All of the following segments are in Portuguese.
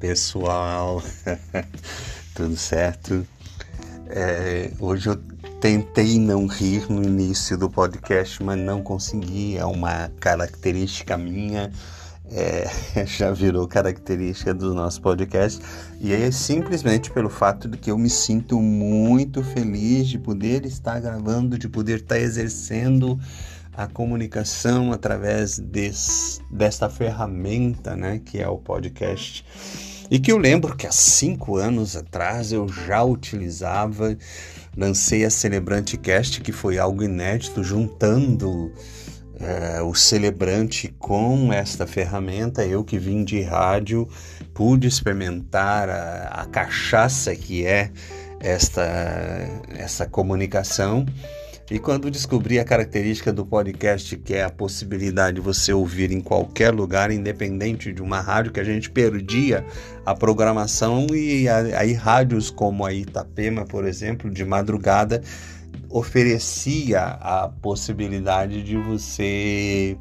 Pessoal, tudo certo? É, hoje eu tentei não rir no início do podcast, mas não consegui. É uma característica minha, é, já virou característica do nosso podcast. E é simplesmente pelo fato de que eu me sinto muito feliz de poder estar gravando, de poder estar exercendo a comunicação através des, desta ferramenta, né, que é o podcast. E que eu lembro que há cinco anos atrás eu já utilizava, lancei a Celebrante Cast, que foi algo inédito, juntando é, o celebrante com esta ferramenta. Eu que vim de rádio, pude experimentar a, a cachaça que é esta, essa comunicação e quando descobri a característica do podcast, que é a possibilidade de você ouvir em qualquer lugar, independente de uma rádio, que a gente perdia a programação e aí rádios como a Itapema, por exemplo, de madrugada, oferecia a possibilidade de você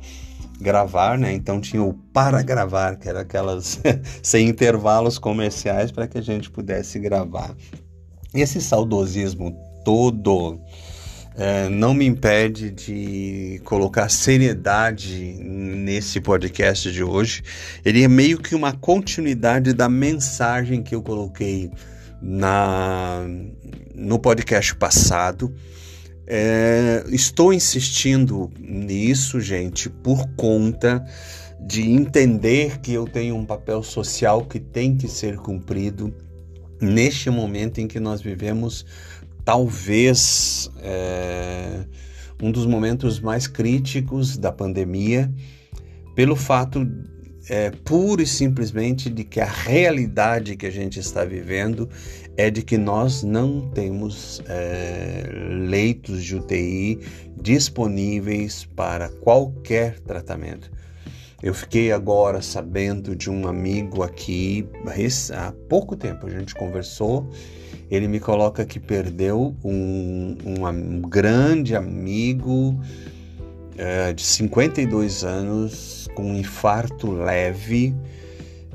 gravar, né? Então tinha o para gravar, que era aquelas sem intervalos comerciais para que a gente pudesse gravar. Esse saudosismo todo é, não me impede de colocar seriedade nesse podcast de hoje. Ele é meio que uma continuidade da mensagem que eu coloquei na, no podcast passado. É, estou insistindo nisso, gente, por conta de entender que eu tenho um papel social que tem que ser cumprido neste momento em que nós vivemos talvez é, um dos momentos mais críticos da pandemia, pelo fato é, puro e simplesmente de que a realidade que a gente está vivendo é de que nós não temos é, leitos de UTI disponíveis para qualquer tratamento. Eu fiquei agora sabendo de um amigo aqui, há pouco tempo a gente conversou ele me coloca que perdeu um, um, um grande amigo é, de 52 anos com um infarto leve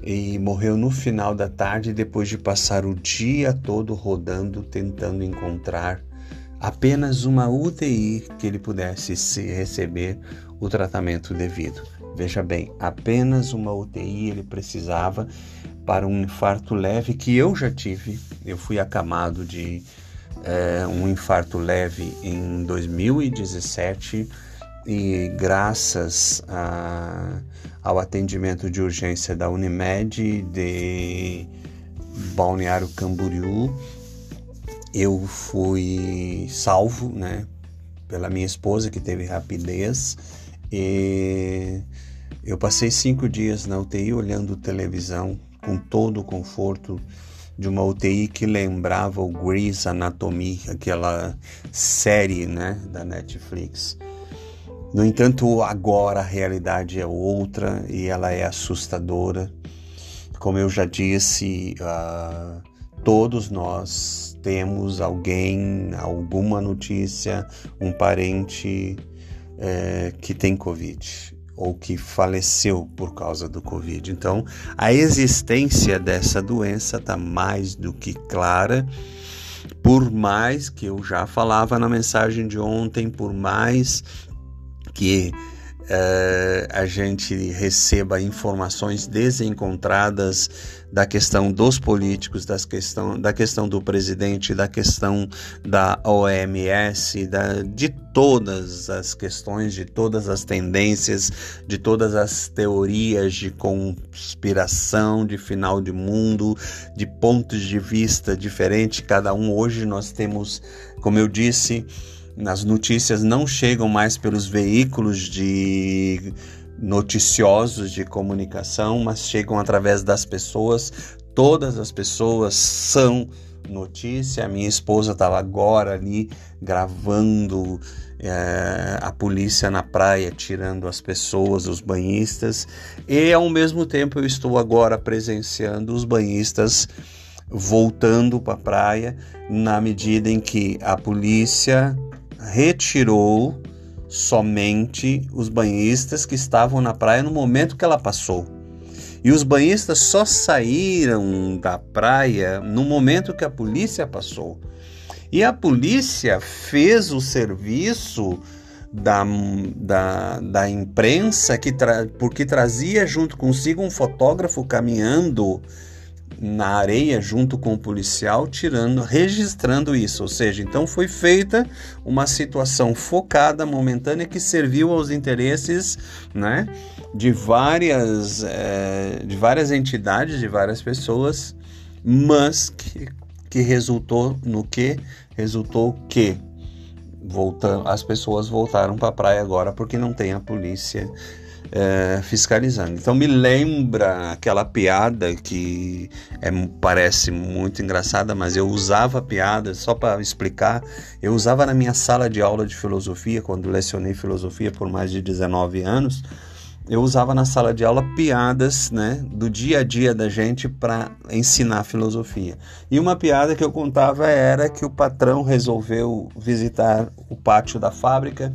e morreu no final da tarde depois de passar o dia todo rodando tentando encontrar apenas uma UTI que ele pudesse receber o tratamento devido. Veja bem, apenas uma UTI ele precisava para um infarto leve que eu já tive. Eu fui acamado de é, um infarto leve em 2017 e graças a, ao atendimento de urgência da Unimed de Balneário Camboriú, eu fui salvo, né, pela minha esposa que teve rapidez e eu passei cinco dias na UTI olhando televisão com todo o conforto de uma UTI que lembrava o Grey's Anatomy, aquela série né, da Netflix. No entanto, agora a realidade é outra e ela é assustadora. Como eu já disse, uh, todos nós temos alguém, alguma notícia, um parente uh, que tem Covid ou que faleceu por causa do Covid. Então, a existência dessa doença está mais do que clara, por mais que eu já falava na mensagem de ontem, por mais que é, a gente receba informações desencontradas da questão dos políticos, das questão, da questão do presidente, da questão da OMS, da, de todas as questões, de todas as tendências, de todas as teorias de conspiração, de final de mundo, de pontos de vista diferentes, cada um. Hoje nós temos, como eu disse, as notícias não chegam mais pelos veículos de noticiosos de comunicação, mas chegam através das pessoas. Todas as pessoas são notícia. A minha esposa estava agora ali gravando é, a polícia na praia tirando as pessoas, os banhistas, e ao mesmo tempo eu estou agora presenciando os banhistas voltando para a praia na medida em que a polícia retirou somente os banhistas que estavam na praia no momento que ela passou. E os banhistas só saíram da praia no momento que a polícia passou. E a polícia fez o serviço da, da, da imprensa que tra, porque trazia junto consigo um fotógrafo caminhando na areia junto com o policial, tirando, registrando isso. Ou seja, então foi feita uma situação focada, momentânea, que serviu aos interesses né, de, várias, é, de várias entidades, de várias pessoas, mas que, que resultou no que? Resultou que voltando, as pessoas voltaram para a praia agora porque não tem a polícia é, fiscalizando. Então me lembra aquela piada que é, parece muito engraçada, mas eu usava piada, só para explicar, eu usava na minha sala de aula de filosofia, quando lecionei filosofia por mais de 19 anos, eu usava na sala de aula piadas né, do dia a dia da gente para ensinar filosofia. E uma piada que eu contava era que o patrão resolveu visitar o pátio da fábrica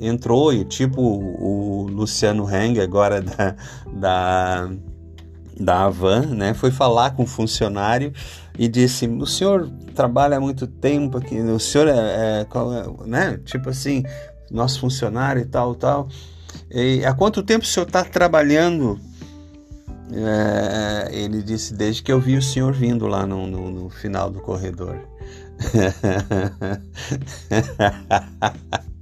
entrou e tipo o Luciano Heng agora da, da, da Avan, né, foi falar com o funcionário e disse, o senhor trabalha há muito tempo aqui, o senhor é, é, é né, tipo assim, nosso funcionário e tal, tal, e há quanto tempo o senhor está trabalhando? É, ele disse, desde que eu vi o senhor vindo lá no, no, no final do corredor.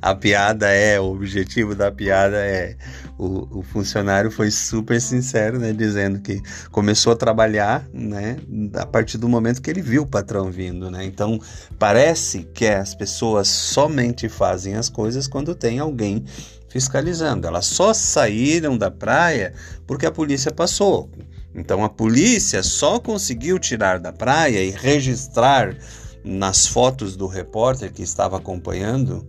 a piada é, o objetivo da piada é. O, o, funcionário foi super sincero, né? Dizendo que começou a trabalhar, né? A partir do momento que ele viu o patrão vindo, né? Então, parece que as pessoas somente fazem as coisas quando tem alguém fiscalizando. Elas só saíram da praia porque a polícia passou. Então, a polícia só conseguiu tirar da praia e registrar nas fotos do repórter que estava acompanhando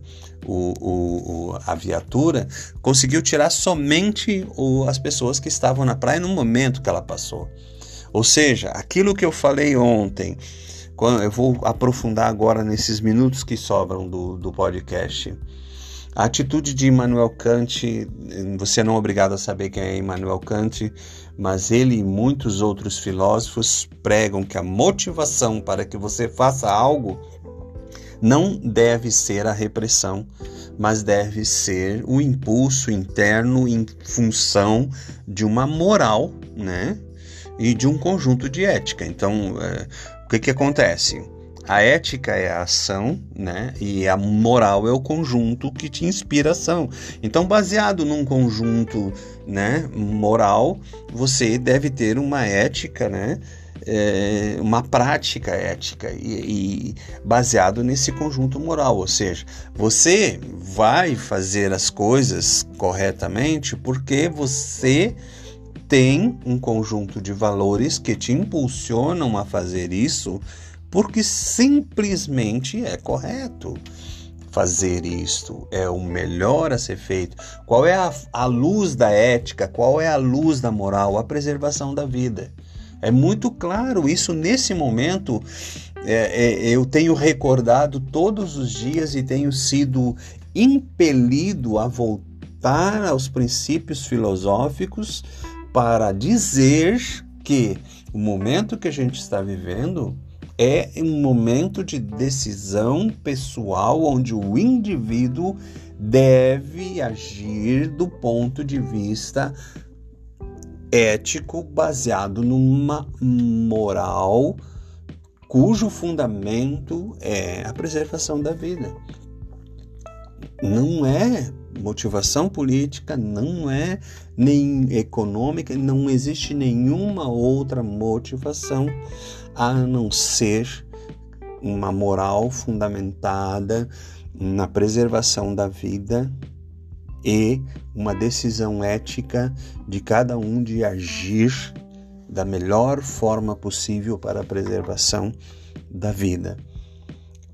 o, o, a viatura, conseguiu tirar somente o, as pessoas que estavam na praia no momento que ela passou. Ou seja, aquilo que eu falei ontem, eu vou aprofundar agora nesses minutos que sobram do, do podcast. A atitude de Immanuel Kant, você não é obrigado a saber quem é Immanuel Kant, mas ele e muitos outros filósofos pregam que a motivação para que você faça algo não deve ser a repressão, mas deve ser o impulso interno em função de uma moral, né? E de um conjunto de ética. Então, é, o que, que acontece? A ética é a ação, né? E a moral é o conjunto que te inspira a ação. Então, baseado num conjunto, né, moral, você deve ter uma ética, né? É, uma prática ética e, e, baseado nesse conjunto moral, ou seja, você vai fazer as coisas corretamente porque você tem um conjunto de valores que te impulsionam a fazer isso porque simplesmente é correto fazer isto, é o melhor a ser feito. Qual é a, a luz da ética? Qual é a luz da moral? A preservação da vida. É muito claro isso nesse momento. É, é, eu tenho recordado todos os dias e tenho sido impelido a voltar aos princípios filosóficos para dizer que o momento que a gente está vivendo é um momento de decisão pessoal onde o indivíduo deve agir do ponto de vista ético baseado numa moral cujo fundamento é a preservação da vida. Não é motivação política, não é nem econômica, não existe nenhuma outra motivação a não ser uma moral fundamentada na preservação da vida e uma decisão ética de cada um de agir da melhor forma possível para a preservação da vida.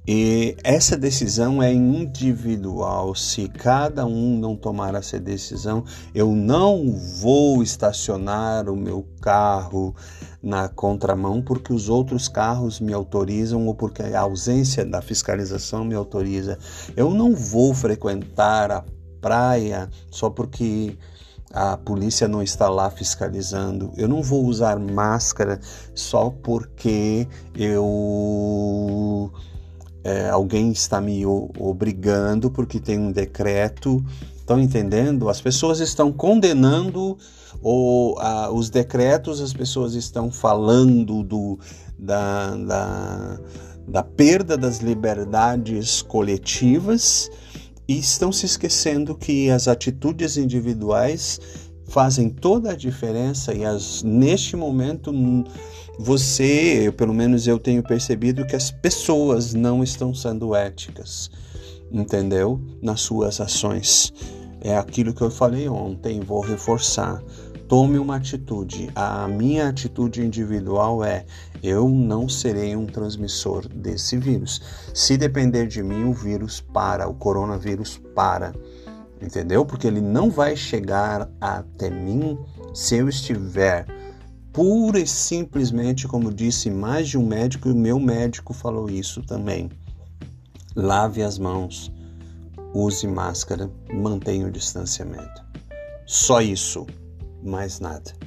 E essa decisão é individual. Se cada um não tomar essa decisão, eu não vou estacionar o meu carro na contramão porque os outros carros me autorizam ou porque a ausência da fiscalização me autoriza. Eu não vou frequentar a praia só porque a polícia não está lá fiscalizando. Eu não vou usar máscara só porque eu é, alguém está me obrigando porque tem um decreto. Estão entendendo? As pessoas estão condenando o, a, os decretos, as pessoas estão falando do, da, da, da perda das liberdades coletivas e estão se esquecendo que as atitudes individuais fazem toda a diferença e as, neste momento você, pelo menos eu tenho percebido que as pessoas não estão sendo éticas, entendeu? Nas suas ações. É aquilo que eu falei ontem, vou reforçar. Tome uma atitude. A minha atitude individual é: eu não serei um transmissor desse vírus. Se depender de mim, o vírus para, o coronavírus para. Entendeu? Porque ele não vai chegar até mim se eu estiver pura e simplesmente, como disse mais de um médico, e o meu médico falou isso também. Lave as mãos, use máscara, mantenha o distanciamento. Só isso, mais nada.